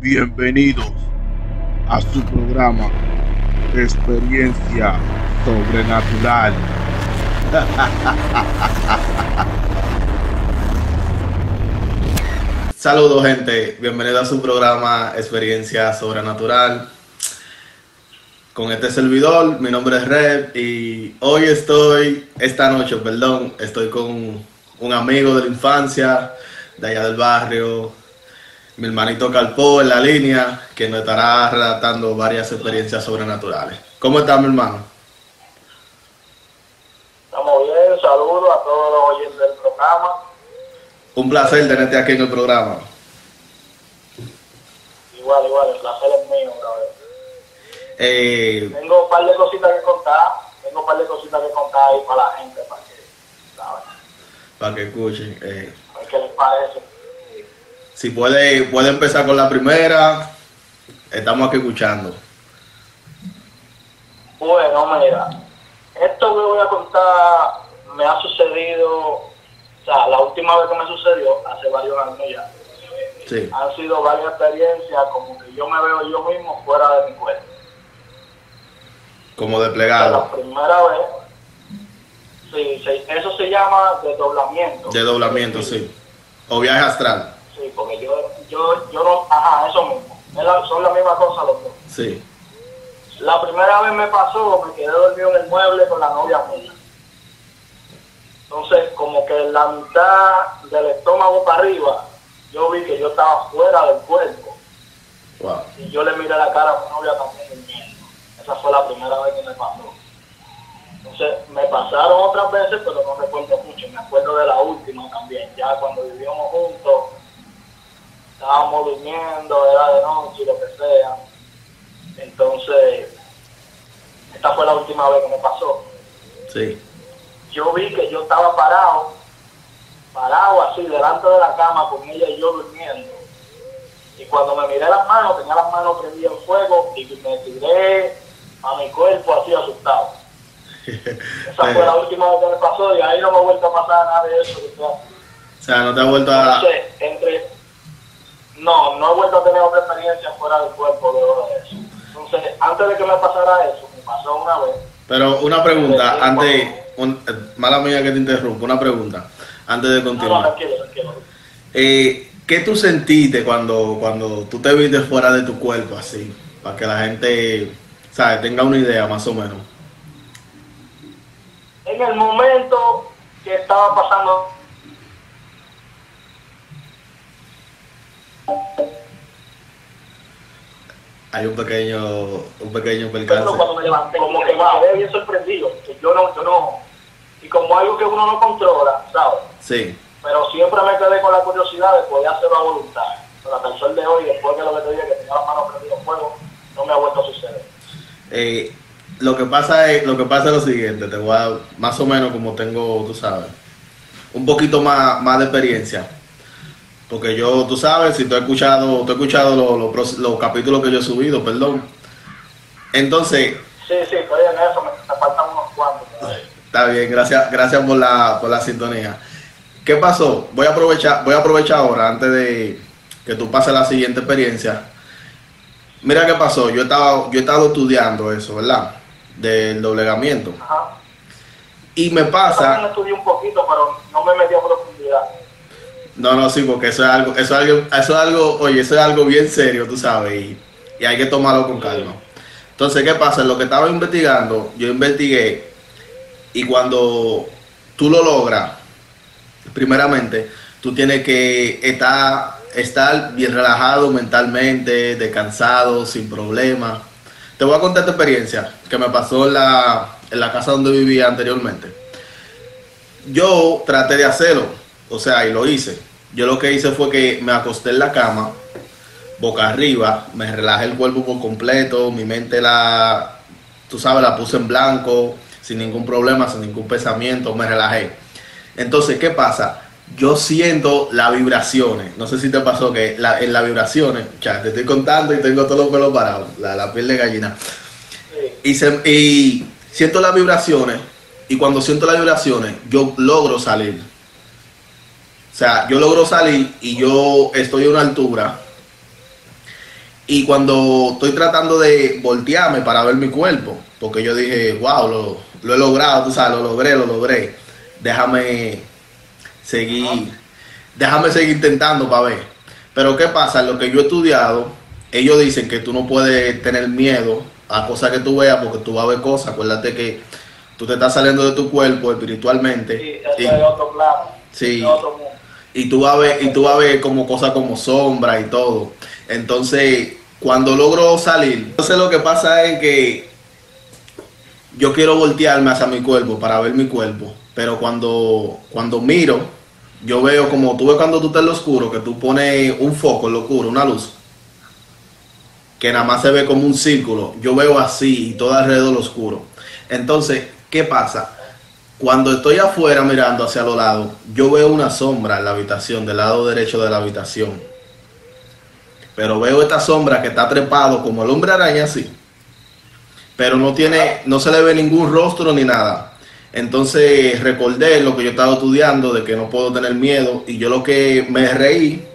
Bienvenidos a su programa Experiencia Sobrenatural. Saludos gente, bienvenido a su programa Experiencia Sobrenatural. Con este servidor, mi nombre es Red y hoy estoy, esta noche, perdón, estoy con un amigo de la infancia, de allá del barrio, mi hermanito Calpó en la línea, que nos estará relatando varias experiencias sobrenaturales. ¿Cómo está mi hermano? Estamos bien, saludos a todos los oyentes del programa. Un placer tenerte aquí en el programa. Igual, igual, el placer es mío, brother. Eh, Tengo un par de cositas que contar, tengo un par de cositas que contar ahí para la gente, para que, ¿sabes? para que escuchen. eh, A ver qué les parece. Si puede, puede empezar con la primera, estamos aquí escuchando. Bueno, mira, esto que voy a contar me ha sucedido, o sea, la última vez que me sucedió, hace varios años ya, Sí, han sido varias experiencias como que yo me veo yo mismo fuera de mi cuerpo. como O sea, desplegado. la primera vez, sí, sí, eso se llama desdoblamiento. De doblamiento, sí. O viaje astral. Sí, porque yo, yo, yo no, ajá, eso mismo. La- son la misma cosa los dos. Sí, La primera vez me pasó, me quedé dormido en el mueble con la novia mía. Entonces, como que en la mitad del estómago para arriba, yo vi que yo estaba fuera del cuerpo. wow. Y yo le miré la cara a mi novia también durmiendo. Esa fue la primera vez que me pasó. Entonces, me pasaron otras veces, pero no recuerdo mucho. Me acuerdo de la última también. Ya cuando vivíamos juntos, estábamos durmiendo, era de noche, lo que sea. Entonces, esta fue la última vez que me pasó. Sí, Yo vi que yo estaba parado, parado así, delante de la cama con ella y yo durmiendo. Y cuando me miré las manos, tenía las manos prendidas en fuego y me tiré a mi cuerpo así asustado. Esa fue la última vez que me pasó y ahí no me ha vuelto a pasar nada de eso. O sea, no te ha vuelto a... Entonces, entre... No, no he vuelto a tener otra experiencia fuera del cuerpo luego de eso. Entonces, antes de que me pasara eso, me pasó una vez. Pero una pregunta, antes... un- eh, mala mía que te interrumpo, una pregunta, antes de No, no, continuar. tranquilo, tranquilo. Eh, ¿Qué tú sentiste cuando, cuando tú te viste fuera de tu cuerpo así? Para que la gente, ¿sabes? Tenga una idea más o menos. En el momento que estaba pasando Hay un pequeño, un pequeño pero percance. cuando me levanté, como que me quedé bien sorprendido, que yo no, yo no, y como algo que uno no controla, ¿sabes? Sí, Pero siempre me quedé con la curiosidad de poder hacerlo a voluntad. Pero hasta el sol de hoy, después de lo que te dije, que tenía las manos prendidas en fuego, no me ha vuelto a suceder. Eh, lo que pasa es lo que pasa es lo siguiente, te voy a más o menos como tengo, tú sabes, un poquito más, más de experiencia. Porque yo, tú sabes, si tú has escuchado, tú has escuchado los, los pros- los capítulos que yo he subido, perdón. Entonces, Sí, sí, estoy en eso, me, faltan unos cuantos. Está bien, gracias, gracias por la, por la sintonía. ¿Qué pasó? Voy a aprovechar, voy a aprovechar ahora, antes de que tú pases la siguiente experiencia. Mira qué pasó, yo estaba, yo he estado estudiando eso, ¿verdad? Del doblegamiento. Ajá. Y me Yo pasa, también estudié un poquito, pero no me metí a profundidad. No, no, sí, porque eso es algo, eso es algo, eso es algo, oye, eso es algo bien serio, tú sabes, y, y hay que tomarlo con calma. Entonces, ¿qué pasa? Lo que estaba investigando, yo investigué, y cuando tú lo logras, primeramente, tú tienes que estar, estar bien relajado mentalmente, descansado, sin problemas. Te voy a contar esta experiencia que me pasó en la, en la casa donde vivía anteriormente. Yo traté de hacerlo, o sea, y lo hice. Yo lo que hice fue que me acosté en la cama, boca arriba, me relajé el cuerpo por completo, mi mente la, tú sabes, la puse en blanco, sin ningún problema, sin ningún pensamiento, me relajé. Entonces, ¿qué pasa? Yo siento las vibraciones. No sé si te pasó que en las vibraciones, ya te estoy contando y tengo todos los pelos parados, la, piel de gallina. Y, se- y siento las vibraciones y cuando siento las vibraciones yo logro salir. O sea, yo logro salir y yo estoy a una altura Y cuando estoy tratando de voltearme para ver mi cuerpo, porque yo dije, wow, lo, lo he logrado, tú sabes, lo logré, lo logré. Déjame seguir, déjame seguir intentando para ver. Pero ¿qué pasa? Lo que yo he estudiado, ellos dicen que tú no puedes tener miedo a cosas que tú veas porque tú vas a ver cosas. Acuérdate que tú te estás saliendo de tu cuerpo espiritualmente. Sí, eso y, otro plano. Sí. es otro mundo. Y tú vas a ver, y tú vas a ver como cosas como sombra y todo. Entonces, cuando logro salir, entonces lo que pasa es que yo quiero voltearme hacia mi cuerpo para ver mi cuerpo, pero cuando, cuando miro, yo veo como tú ves cuando tú estás en lo oscuro, que tú pones un foco en lo oscuro, una luz, que nada más se ve como un círculo. Yo veo así y todo alrededor lo oscuro. Entonces, ¿qué pasa? Cuando estoy afuera mirando hacia los lados, yo veo una sombra en la habitación, del lado derecho de la habitación. Pero veo esta sombra que está trepado como el hombre araña así. Pero no tiene, no se le ve ningún rostro ni nada. Entonces recordé lo que yo estaba estudiando de que no puedo tener miedo y yo lo que me reí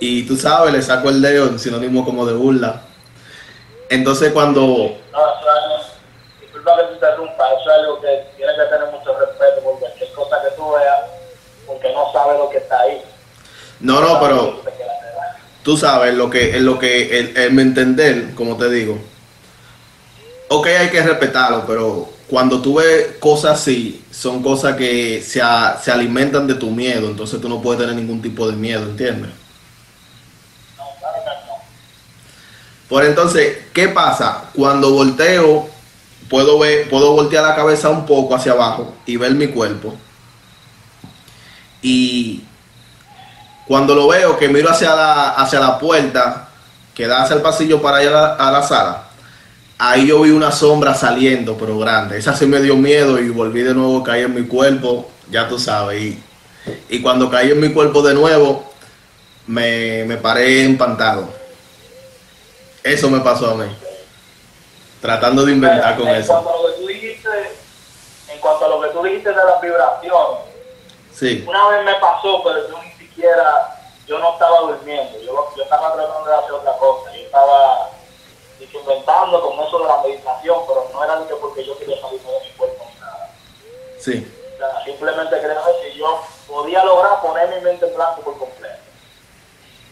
y tú sabes, le saco el dedo en sinónimo como de burla. Entonces cuando No, que te interrumpa, eso es algo que tienes que tener mucho respeto por cualquier cosa que tú veas, porque no sabes lo que está ahí. no, no, pero Tú sabes lo que es lo que el, el me entender, como te digo. Ok, hay que respetarlo, pero cuando tú ves cosas así, son cosas que se, a- se alimentan de tu miedo, entonces tú no puedes tener ningún tipo de miedo, ¿entiendes? No, claro que no. Por entonces, ¿qué pasa? Cuando volteo, puedo ver, puedo voltear la cabeza un poco hacia abajo y ver mi cuerpo. Y cuando lo veo, que miro hacia la, hacia la puerta, que da hacia el pasillo para ir a la, sala, ahí yo vi una sombra saliendo, pero grande. Esa sí me dio miedo y volví de nuevo a caer en mi cuerpo, ya tú sabes. Y, y cuando caí en mi cuerpo de nuevo, me, me paré empantado. Eso me pasó a mí. Tratando de inventar con en eso. Cuanto a lo que tú dijiste, en cuanto a lo que tú dijiste de las vibraciones, Sí, una vez me pasó, pero yo ni siquiera, yo no estaba durmiendo, yo, yo estaba tratando de hacer otra cosa, yo estaba inventando con eso de la meditación, pero no era ni que porque yo quería salir de mi cuerpo ni nada. sí, O sea, simplemente quería ver si yo podía lograr poner mi mente en blanco por completo.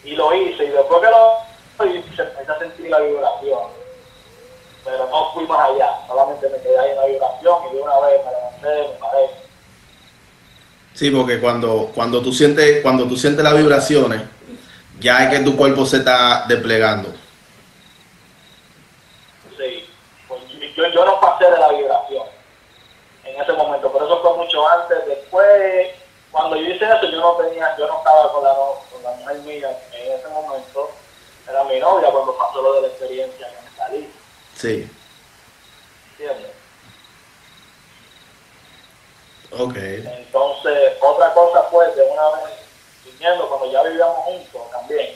Y lo hice, y después que lo hice, empecé a sentir la vibración. Pero no fui más allá, solamente me quedé ahí en la vibración y de una vez me levanté, me paré. sí, porque cuando, cuando tú sientes, cuando tú sientes las vibraciones, ya es que tu cuerpo se está desplegando. Sí, pues yo, yo no pasé de la vibración en ese momento, pero eso fue mucho antes. Después, cuando yo hice eso, yo no tenía, yo no estaba con la, no- con la mujer mía en ese momento, era mi novia cuando pasó lo de la experiencia que me salí, Sí, ¿entiendes? ok. Entonces, otra cosa fue de una vez viniendo, cuando ya vivíamos juntos también.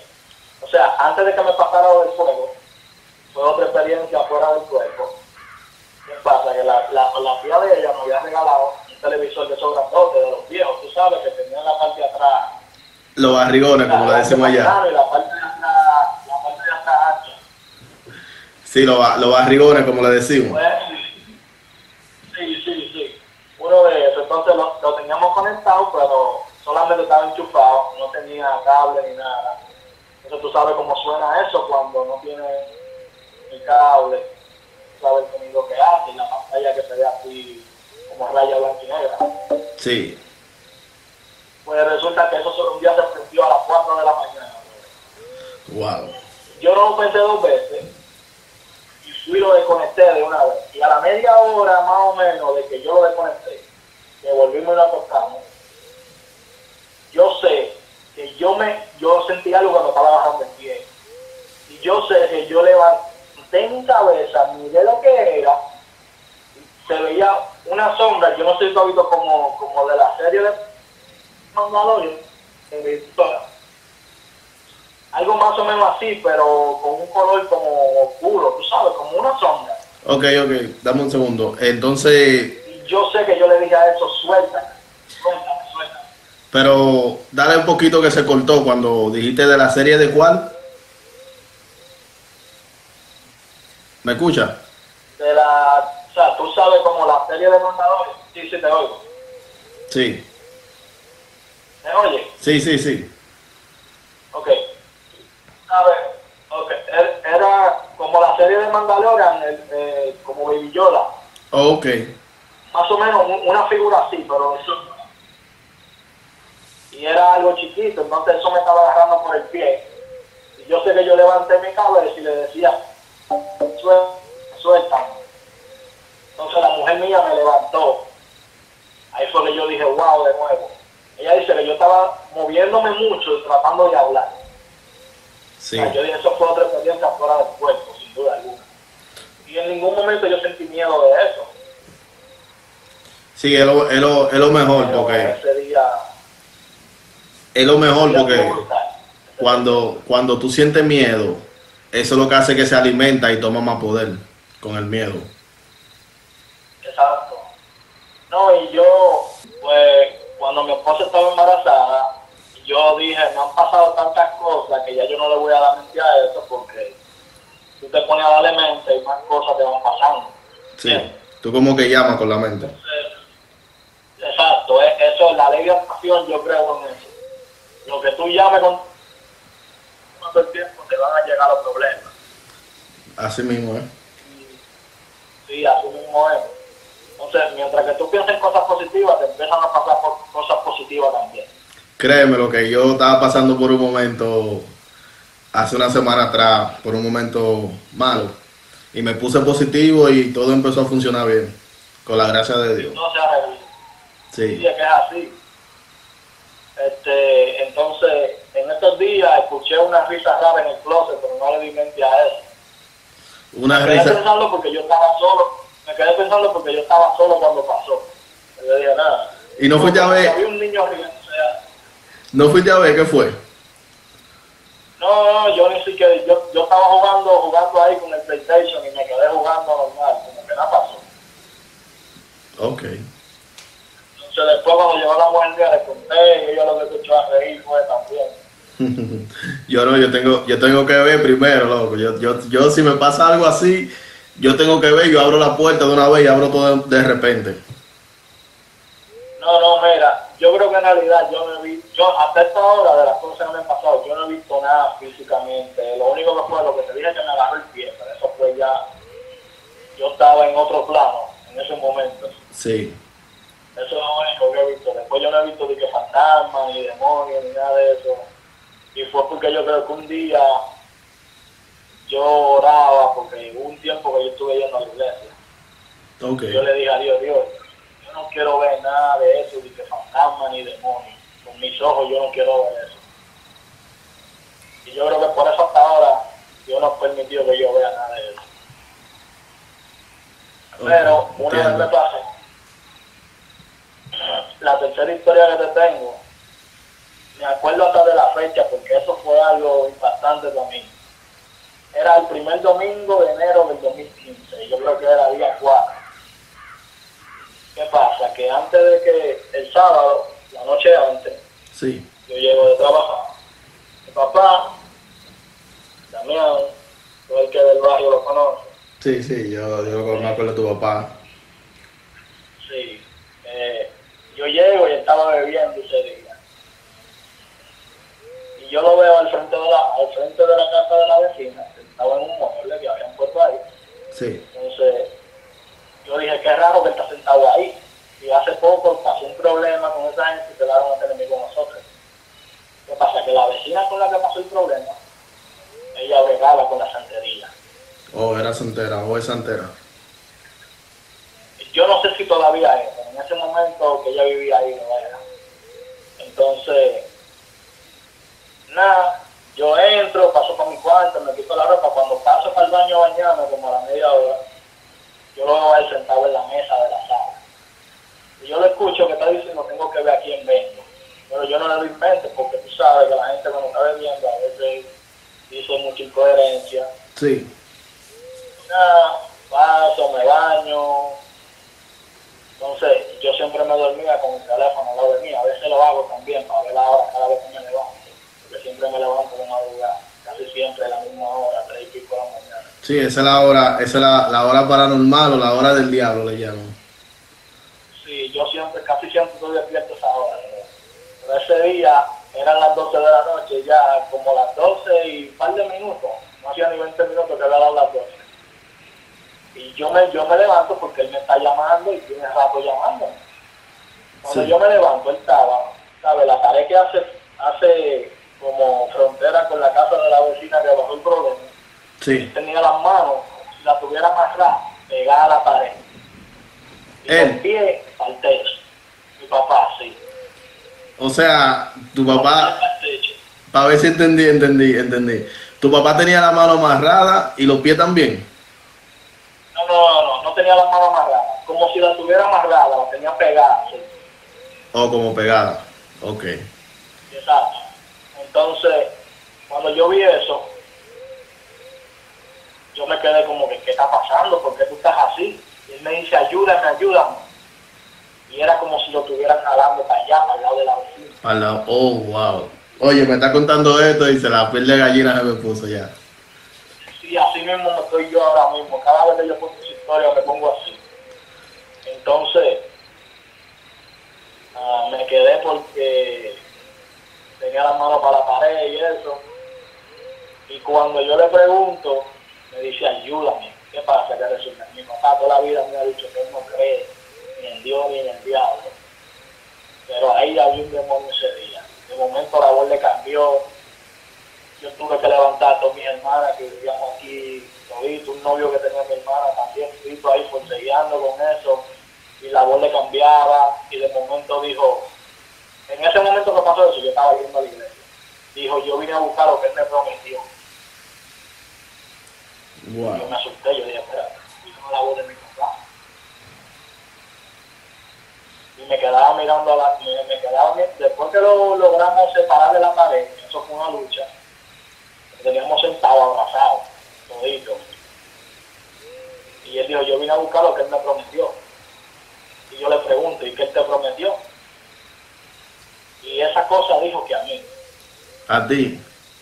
O sea, antes de que me pasara lo del fuego, fue otra experiencia fuera del cuerpo. ¿Qué pasa? Que la, la, la tía de ella me había regalado un televisor de esos grandotes, de los viejos, tú sabes, que tenía en la parte de atrás. Los barrigones, como le decimos allá. Y la parte de atrás, la parte de atrás ancha. Sí, los, ba- los barrigones, como le decimos. Pues, sí, sí, sí. Uno de esos. Entonces lo, lo teníamos conectado, pero solamente estaba enchufado, no tenía cable ni nada. Entonces tú sabes cómo suena eso cuando no tiene el cable, sabes el sonido que hace y la pantalla que se ve así como raya blanca y negra. Sí, Pues resulta que eso solo un día se prendió a las 4 de la mañana. wow. Yo no lo pensé dos veces fui lo desconecté de una vez. Y a la media hora más o menos de que yo lo desconecté, que volvimos y lo acostamos, yo sé que yo me yo sentí algo cuando estaba bajando el pie. Y yo sé que yo levanté mi cabeza, miré lo que era, se veía una sombra, yo no sé si como, como de la serie de Mandalorian, en algo más o menos así, pero con un color como oscuro, tú sabes, como una sombra. Ok, ok, dame un segundo. Entonces, yo sé que yo le dije a eso, suelta, suelta, suelta. pero dale un poquito que se cortó cuando dijiste de la serie de cuál. ¿Me escucha? De la, o sea, tú sabes como la serie de Mandalorian. Sí, sí, te oigo. Sí, ¿Me oye? sí, sí, sí. Ok. Ok. Er- Era como la serie de Mandalorian, el, eh, como Baby Yoda. Ok, Más o menos un- una figura así, pero eso. Y era algo chiquito, entonces eso me estaba agarrando por el pie. Y yo sé que yo levanté mi cabeza y le decía, "Suel- suéltame. Entonces la mujer mía me levantó. Ahí fue que yo dije, wow, de nuevo. Ella dice que yo estaba moviéndome mucho y tratando de hablar. Sí. O sea, yo dije, eso fue otra experiencia fuera del cuerpo, sin duda alguna. Y en ningún momento yo sentí miedo de eso. Sí, es lo, es lo, es lo mejor Pero porque ese día, es lo mejor porque cuando, cuando tú sientes miedo, eso es lo que hace que se alimenta y toma más poder con el miedo. Exacto. No, y yo, pues, cuando mi esposa estaba embarazada, yo dije, me han pasado tantas cosas que ya yo no le voy a dar mente a eso porque tú te pones a darle mente y más cosas te van pasando. Sí. Bien. Tú como que llamas con la mente. Entonces, exacto, es- eso, la ley de atracción, yo creo en eso. Lo que tú llames con todo el tiempo te van a llegar los problemas. Así mismo, ¿eh? Sí, así mismo es. Entonces, mientras que tú pienses en cosas positivas, te empiezan a pasar por cosas positivas también. Créeme lo que yo estaba pasando por un momento hace una semana atrás, por un momento malo. Y me puse positivo y todo empezó a funcionar bien. Con la gracia de Dios. No se. Sí, Sí. es que es así. Este, entonces, en estos días escuché una risa rara en el closet, pero no le di mente a eso. Una me quedé risa. pensando porque yo estaba solo. Me quedé pensando porque yo estaba solo cuando pasó. Yo dije nada. Y no fuiste a ver- Había un niño riendo. ¿No fuiste a ver qué fue? No, no, yo ni siquiera, yo, yo estaba jugando, jugando ahí con el PlayStation y me quedé jugando normal, como que nada pasó. Ok. Entonces después cuando llegó la mujer mía le conté y ella lo que escuchó a reír fue también. yo no, yo tengo, yo tengo que ver primero, loco. Yo, yo, yo si me pasa algo así, yo tengo que ver, yo abro la puerta de una vez y abro todo de, de repente. No, no, mira, yo creo que en realidad yo no he visto, yo hasta esta hora de las cosas que me han pasado, yo no he visto nada físicamente. Lo único que fue lo que te dije que me agarró el pie, pero eso fue ya, yo estaba en otro plano en ese momento. Sí. Eso es lo único que he visto. Después yo no he visto ni que fantasmas, ni demonios, ni nada de eso. Y fue porque yo creo que un día yo oraba, porque hubo un tiempo que yo estuve yendo a la iglesia. Ok. Yo le dije a Dios, Dios, no quiero ver nada de eso, ni que fantasmas, ni demonios. Con mis ojos yo no quiero ver eso. Y yo creo que por eso hasta ahora Dios no ha permitido que yo vea nada de eso. Pero una vez me pasa, la tercera historia que te tengo, me acuerdo hasta de la fecha porque eso fue algo impactante para mí. Era el primer domingo de enero del 2015, yo creo que era día 4. ¿Qué pasa? Que antes de que el sábado, la noche antes, Sí. yo llego de trabajar. Mi papá, Damián, todo el que del barrio lo conoce, Sí, sí, yo, yo acuerdo de tu papá. Sí. Eh, yo llego y estaba bebiendo ese día. Y yo lo veo al frente de la, al frente de la casa de la vecina, estaba en un mueble que habían puesto ahí. Sí. Entonces, yo dije, qué raro que está sentado ahí. Y hace poco pasó un problema con esa gente y quedaron a ser enemigos nosotros. ¿Qué pasa? Que la vecina con la que pasó el problema, ella bregaba con la santería. O era santera, o es santera. yo no sé si todavía es, pero en ese momento que ella vivía ahí no era. Entonces, nada, yo entro, paso por mi cuarto, me quito la ropa, cuando paso para el baño a bañarme, como a la media hora, yo lo veo a él sentado en la mesa de la sala. Y yo lo escucho que está diciendo, tengo que ver a quién vengo. Pero yo no le doy mente porque tú sabes que la gente cuando está bebiendo a veces dice mucha incoherencia Sí. nada, paso, me baño. Entonces, yo siempre me dormía con el teléfono de mí. A veces lo hago también para ver la hora cada vez que me levanto. Porque siempre me levanto de madrugada. Casi siempre a la misma hora, tres y pico de la mañana. Sí, esa es la hora, esa es la, la hora paranormal o la hora del diablo le llaman. Sí, yo siempre, casi siempre estoy despierto a esa hora. Pero ese día eran las 12 de la noche, ya como las 12 y un par de minutos, no hacía ni 20 minutos que había dado las 12. Y yo me, yo me levanto porque él me está llamando y tiene rato llamando. Cuando Sí. yo me levanto, él estaba, ¿sabes? La pared que hace, hace como frontera con la casa de la vecina que bajó el problema, Sí. tenía las manos, si la tuviera amarrada, pegada a la pared. Y los pies al techo. Mi papá, sí. O sea, tu papá, para ver si entendí, entendí, entendí. Tu papá tenía la mano amarrada y los pies también. No, no, no, no, no tenía las manos amarradas. Como si la tuviera amarrada, la tenía pegada. sí. O como pegada. Ok. Exacto. Entonces, cuando yo vi eso, yo me quedé como que, ¿qué está pasando? ¿Por qué tú estás así? Y él me dice, ayúdame, ayúdame. Y era como si lo estuvieran jalando para allá, para el lado de la vecina. Para la- Oh, wow. Oye, me está contando esto y se la piel de gallina se me puso ya. Sí, así mismo me estoy yo ahora mismo. Cada vez que yo cuento esa historia me pongo así. Entonces, ah, me quedé porque tenía las manos para la pared y eso. Y cuando yo le pregunto, me dice, ayúdame. ¿Qué pasa? Que resulta? Mi papá toda la vida me ha dicho que él no cree ni en Dios ni en el diablo. Pero ahí había un demonio ese día. De momento la voz le cambió, yo tuve que levantar a todas mis hermanas que vivíamos aquí, todito, un novio que tenía mi hermana también, todito ahí forcejeando con eso, y la voz le cambiaba, y de momento dijo, en ese momento que pasó eso, yo estaba yendo a la iglesia, dijo, yo vine a buscar lo que él me prometió, yo Wow. me asusté, yo dije, espera, y la voz de mi papá. Y me quedaba mirando a la, me, me quedaba, después que lo logramos separar de la pared, eso fue una lucha, teníamos sentados, abrazados, toditos. Y él dijo, yo vine a buscar lo que él me prometió. Y yo le pregunto, ¿y qué él te prometió? Y esa cosa dijo que a mí. A ti.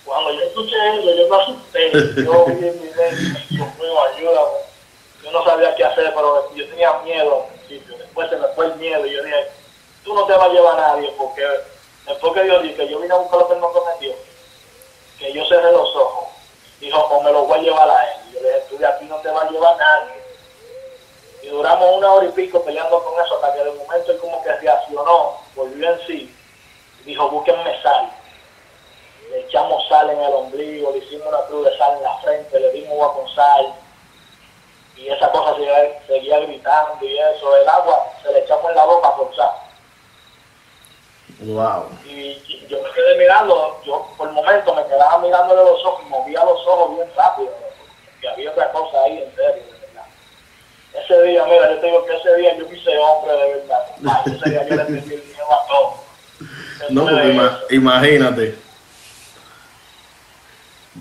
Cuando yo escuché eso, yo me asusté. Yo vi en mi mente, Dios mío, ayúdame. Yo no sabía qué hacer, pero yo tenía miedo al principio. Después se me fue el miedo y yo dije, tú no te vas a llevar a nadie, porque después que Dios dijo que yo vine a buscar lo que él me prometió, que yo cerré los ojos, dijo, o me lo voy a llevar a él. Y yo le dije, tú de aquí no te vas a llevar nadie. Y duramos una hora y pico peleando con eso hasta que de momento él como que reaccionó, volvió en sí, y dijo, búsquenme sal echamos sal en el ombligo, le hicimos una cruz de sal en la frente, le dimos agua con sal, y esa cosa seguía, seguía gritando y eso, el agua se le echamos en la boca por sal. Wow. Y yo me quedé mirando, yo por el momento me quedaba mirándole los ojos y movía los ojos bien rápido, porque había otra cosa ahí en serio, de verdad. Ese día, mira, yo te digo que ese día yo me hice hombre de verdad. Ay, ese día yo le perdí el miedo a todo. No, porque imagínate.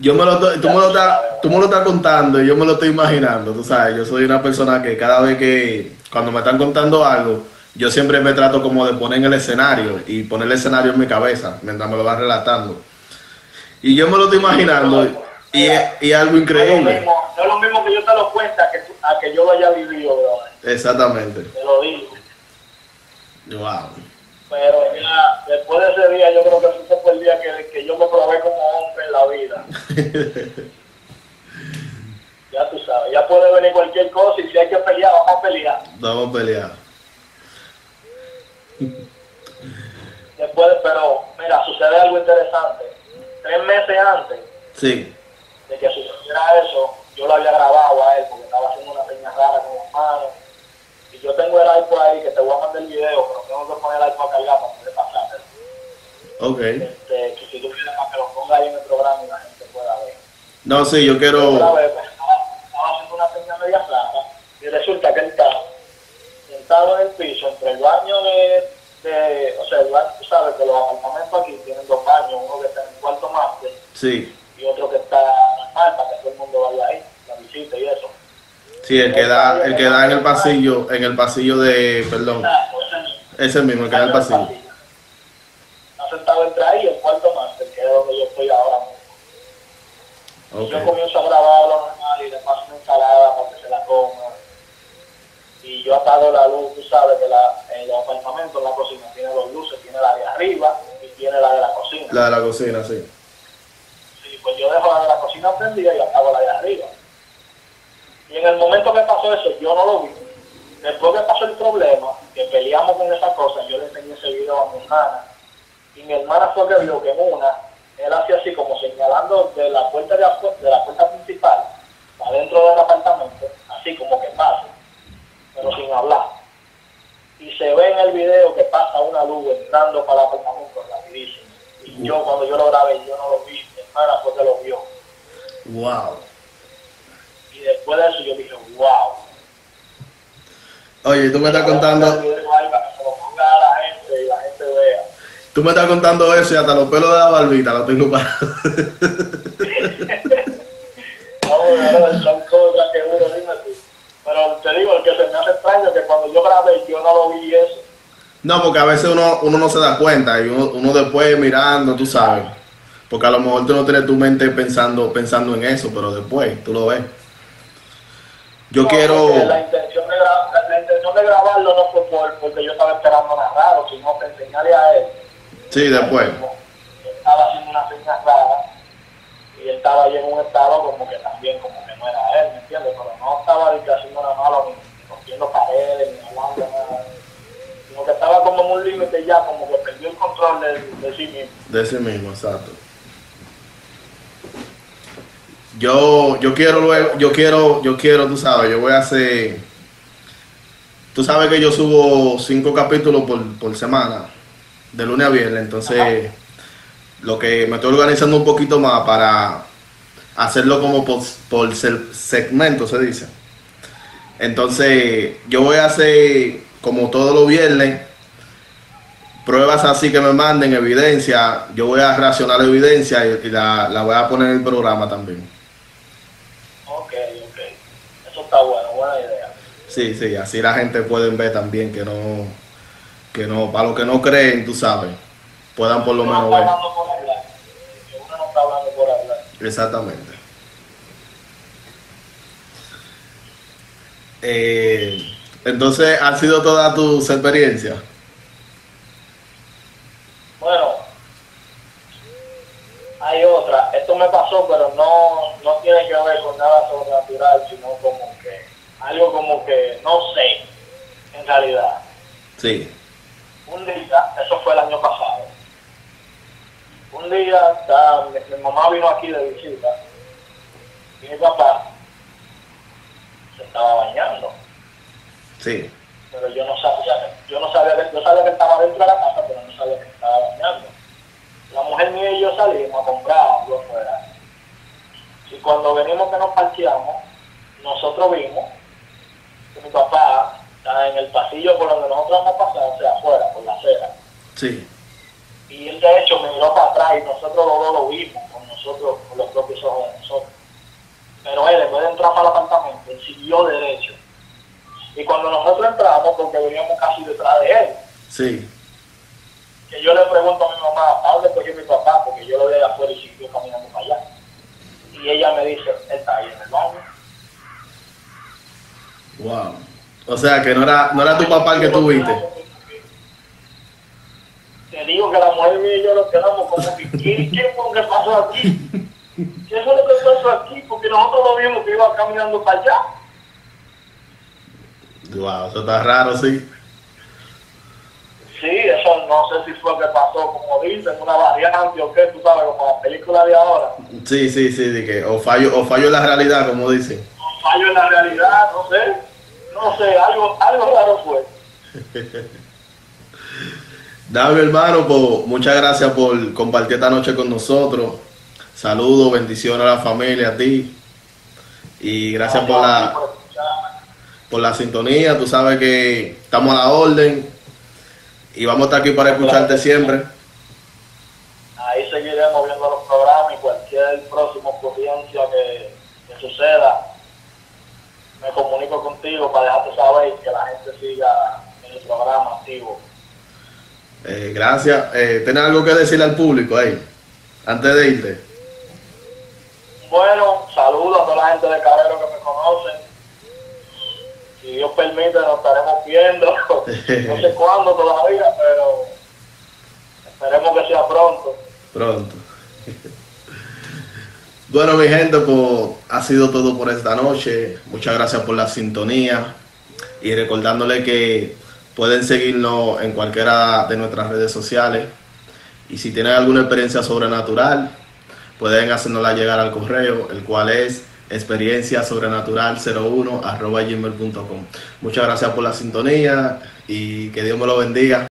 Yo me lo, estoy- tú, me lo estás, tú me lo estás contando y yo me lo estoy imaginando, tú sabes, yo soy una persona que cada vez que, cuando me están contando algo, yo siempre me trato como de poner en el escenario y poner el escenario en mi cabeza mientras me lo van relatando. Y yo me lo estoy imaginando y es, y algo No es, lo increíble. mismo, no es lo mismo que yo te lo cuenta que, tú- a que yo lo haya vivido. Exactamente. te lo digo. Wow. Pero ya, después de ese día, yo creo que ese fue el día que, que yo me probé como hombre en la vida. ya tú sabes, ya puede venir cualquier cosa y si hay que pelear, vamos a pelear. Vamos a pelear. Después, pero mira, sucede algo interesante. Tres meses antes Sí. de que sucediera eso, yo lo había grabado a él porque estaba haciendo una señal rara con las manos. Yo tengo el iPod ahí que te voy a mandar el video, pero tengo que poner el iPod a cargar para poder pasar. Ok. Este, que si tú quieres para que lo ponga ahí en el programa y la gente pueda ver. No, sí, yo quiero... vez, pues, estaba, haciendo una señal media rara y resulta que él está sentado en el piso entre el baño de, de o sea, el baño, tú sabes que los apartamentos aquí tienen dos baños, uno que está en el cuarto máster Sí. y otro que está normal para que todo el mundo vaya ahí, la visita y eso. Sí, el que da, el que da en el pasillo, en el pasillo de, perdón, ese mismo. el que da en el pasillo. Está sentado entre ahí y el cuarto máster, que es donde yo estoy ahora mismo. Yo comienzo a grabarlo normal y le paso una ensalada para que se la coma. Y yo apago la luz, tú sabes que la, en los apartamentos, la cocina tiene dos luces, tiene la de arriba y tiene la de la cocina. La de la cocina, sí. Sí, pues yo dejo la de la cocina prendida y apago la de arriba. Y en el momento que pasó eso, yo no lo vi. Después que pasó el problema, que peleamos con esa cosa, yo le enseñé ese video a mi hermana. Y mi hermana fue que vio que en una, él hacía así como señalando de la puerta de, afu- de la puerta principal, adentro del apartamento, así como que pasa, pero sin hablar. Y se ve en el video que pasa una luz entrando para el apartamento rapidísimo. Y yo cuando yo lo grabé, yo no lo vi, mi hermana fue que lo vio. Wow. Y después de eso yo dije, wow. Oye, tú me estás contando, poner el video ahí para que se lo ponga a la gente y la gente vea. tú me estás contando eso y hasta los pelos de la barbita los tengo parados. No, son cosas que uno. Pero te digo, el que se me hace extraño es que cuando yo grabé yo no lo vi eso. No, porque a veces uno, uno no se da cuenta y uno, uno después mirando, tú sabes. Porque a lo mejor tú no tienes tu mente pensando, pensando en eso, pero después tú lo ves. Yo No, quiero... La intención, de la intención de grabarlo no fue por, porque yo estaba esperando nada raro, sino que enseñarle a él. Sí, después. Estaba haciendo una señal rara y él estaba ahí en un estado como que también como que no era él, ¿me entiendes? Pero no estaba haciendo nada malo, ni rompiendo paredes, ni hablando nada. Sino que estaba como en un límite ya, como que perdió el control de, de sí mismo. De ese mismo, exacto. Yo, yo quiero luego, yo quiero, yo quiero, tú sabes, yo voy a hacer. Tú sabes que yo subo cinco capítulos por, por semana, de lunes a viernes, entonces lo que me estoy organizando un poquito más para hacerlo como por, por se- segmento, se dice. Entonces, yo voy a hacer como todos los viernes, pruebas así que me manden, evidencia, yo voy a reaccionar la evidencia y, y la, la voy a poner en el programa también. Ok, ok. Eso está bueno, buena idea. Sí, sí, así la gente puede ver también que no, que no, para los que no creen, tú sabes, puedan por lo Uno menos no está ver. hablando por hablar. Que uno no está hablando por hablar. Exactamente. Eh, entonces, ¿ha sido toda tu experiencia? Bueno, hay otra. Esto me pasó, pero no, no tiene que ver con nada sobrenatural, sino como algo como que no sé, en realidad. Sí. Un día, eso fue el año pasado. Un día, está- mi, mi mamá vino aquí de visita y mi papá se estaba bañando. Sí. pero yo no sabía, yo no sabía yo sabía que estaba dentro de la casa, pero no sabía que estaba bañando. La mujer mía y yo salimos a comprar algo afuera. Y cuando venimos que nos parqueamos, nosotros vimos mi papá en el pasillo por donde nosotros vamos a pasar, o sea, afuera, por la acera. Sí. Y él de hecho me miró para atrás y nosotros los dos lo vimos con nosotros, con los propios ojos de nosotros. Pero él, en vez de entrar para el apartamento, él siguió derecho. Y cuando nosotros entramos, porque veníamos casi detrás de él, Sí. que yo le pregunto a mi mamá, ¿a dónde cogió mi papá? Porque yo lo de afuera y siguió caminando para allá. Y ella me dice, él está ahí en el baño. Wow. O sea, que no era, no era tu papá el que tú viste. Te digo que la mujer mía y yo nos quedamos como que, ¿qué, qué fue lo que pasó aquí? ¿Qué fue lo que pasó aquí? Porque nosotros lo vimos que iba caminando para allá. Wow, eso está raro, sí. Sí, eso no sé si fue que pasó, como dicen, una variante o qué, tú sabes, como la película de ahora. Sí, sí, sí, de que o fallo, o fallo en la realidad, como dicen. Un fallo en la realidad, no sé. No sé, algo, algo raro fue. Dame hermano, pues, muchas gracias por compartir esta noche con nosotros. Saludos, bendiciones a la familia, a ti. Y gracias por la, Por la sintonía. Tú sabes que estamos a la orden. Y vamos a estar aquí para escucharte siempre. Ahí seguiremos viendo los programas y cualquier próxima ocurrencia que, que suceda, comunico contigo para dejarte saber y que la gente siga en el programa activo. Eh, gracias. Eh, ¿Tienes algo que decirle al público ahí? Antes de irte. Bueno, saludos a toda la gente de Carrero que me conocen. Si Dios permite, nos estaremos viendo. no sé cuándo todavía, pero esperemos que sea pronto. Pronto. Bueno, mi gente, pues ha sido todo por esta noche. Muchas gracias por la sintonía. Y recordándole que pueden seguirnos en cualquiera de nuestras redes sociales. Y si tienen alguna experiencia sobrenatural, pueden hacernosla llegar al correo, el cual es experiencia sobrenatural 01 gmail.com. Muchas gracias por la sintonía y que Dios me lo bendiga.